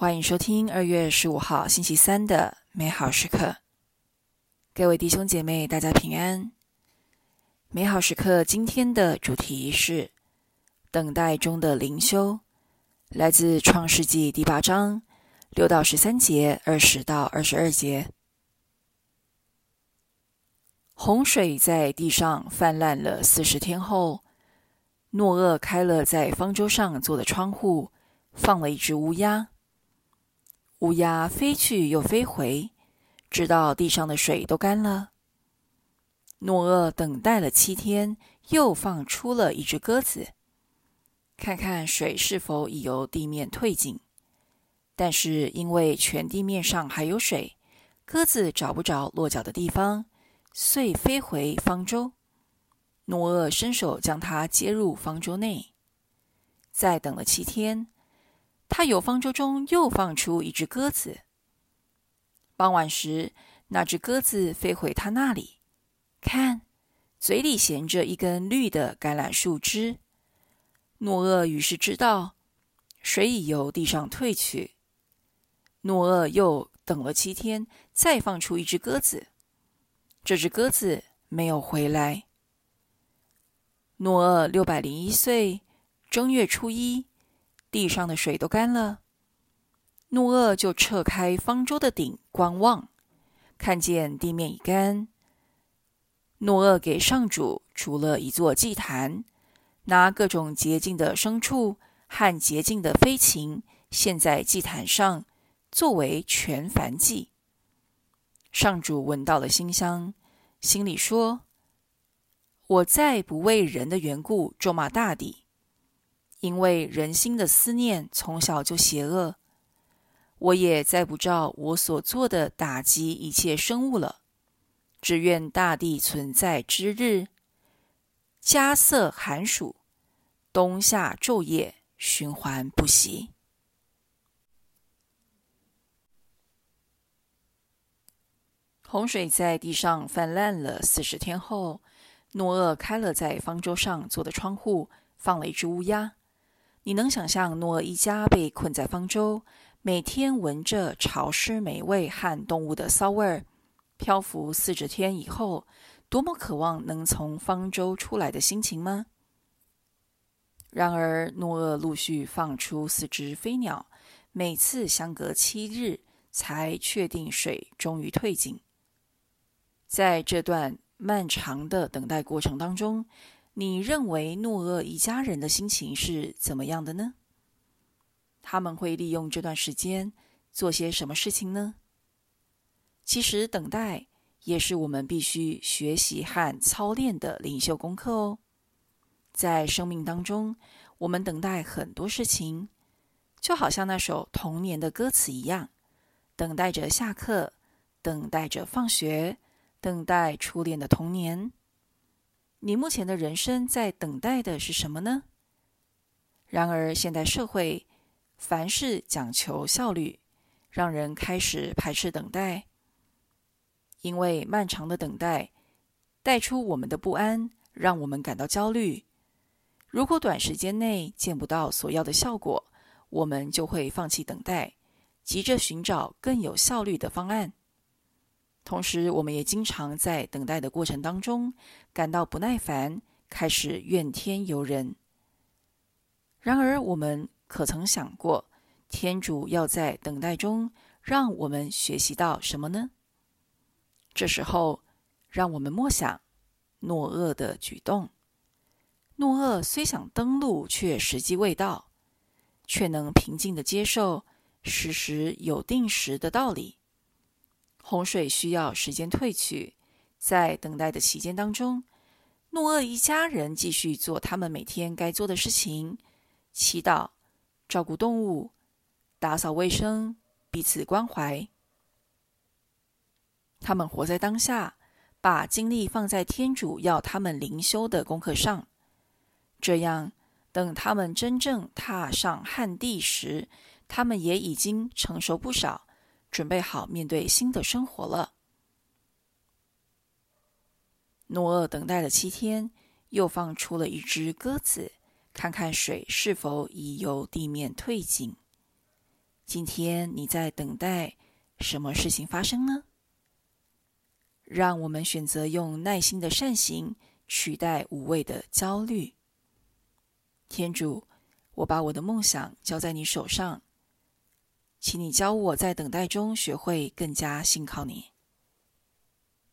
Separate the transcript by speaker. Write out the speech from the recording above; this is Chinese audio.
Speaker 1: 欢迎收听二月十五号星期三的美好时刻。各位弟兄姐妹，大家平安。美好时刻今天的主题是等待中的灵修，来自创世纪第八章六到十三节，二十到二十二节。洪水在地上泛滥了四十天后，诺厄开了在方舟上做的窗户，放了一只乌鸦。乌鸦飞去又飞回，直到地上的水都干了。诺厄等待了七天，又放出了一只鸽子，看看水是否已由地面退尽。但是因为全地面上还有水，鸽子找不着落脚的地方，遂飞回方舟。诺厄伸手将它接入方舟内。再等了七天。他由方舟中又放出一只鸽子。傍晚时，那只鸽子飞回他那里，看，嘴里衔着一根绿的橄榄树枝。诺厄于是知道，水已由地上退去。诺厄又等了七天，再放出一只鸽子。这只鸽子没有回来。诺厄六百零一岁，正月初一。地上的水都干了，诺厄就撤开方舟的顶观望，看见地面已干。诺厄给上主除了一座祭坛，拿各种洁净的牲畜和洁净的飞禽献在祭坛上，作为全燔祭。上主闻到了馨香，心里说：“我再不为人的缘故咒骂大地。”因为人心的思念从小就邪恶，我也再不照我所做的打击一切生物了。只愿大地存在之日，迦瑟寒暑，冬夏昼夜循环不息。洪水在地上泛滥了四十天后，诺厄开了在方舟上做的窗户，放了一只乌鸦。你能想象诺厄一家被困在方舟，每天闻着潮湿霉味和动物的骚味儿，漂浮四十天以后，多么渴望能从方舟出来的心情吗？然而，诺厄陆续放出四只飞鸟，每次相隔七日才确定水终于退尽。在这段漫长的等待过程当中，你认为诺厄一家人的心情是怎么样的呢？他们会利用这段时间做些什么事情呢？其实，等待也是我们必须学习和操练的领袖功课哦。在生命当中，我们等待很多事情，就好像那首童年的歌词一样：等待着下课，等待着放学，等待初恋的童年。你目前的人生在等待的是什么呢？然而，现代社会凡事讲求效率，让人开始排斥等待。因为漫长的等待带出我们的不安，让我们感到焦虑。如果短时间内见不到所要的效果，我们就会放弃等待，急着寻找更有效率的方案。同时，我们也经常在等待的过程当中感到不耐烦，开始怨天尤人。然而，我们可曾想过，天主要在等待中让我们学习到什么呢？这时候，让我们默想诺厄的举动。诺厄虽想登陆，却时机未到，却能平静地接受时时有定时的道理。洪水需要时间退去，在等待的期间当中，诺厄一家人继续做他们每天该做的事情：祈祷、照顾动物、打扫卫生、彼此关怀。他们活在当下，把精力放在天主要他们灵修的功课上。这样，等他们真正踏上旱地时，他们也已经成熟不少。准备好面对新的生活了。诺厄等待了七天，又放出了一只鸽子，看看水是否已由地面退尽。今天你在等待什么事情发生呢？让我们选择用耐心的善行取代无谓的焦虑。天主，我把我的梦想交在你手上，请你教我在等待中学会更加信靠你。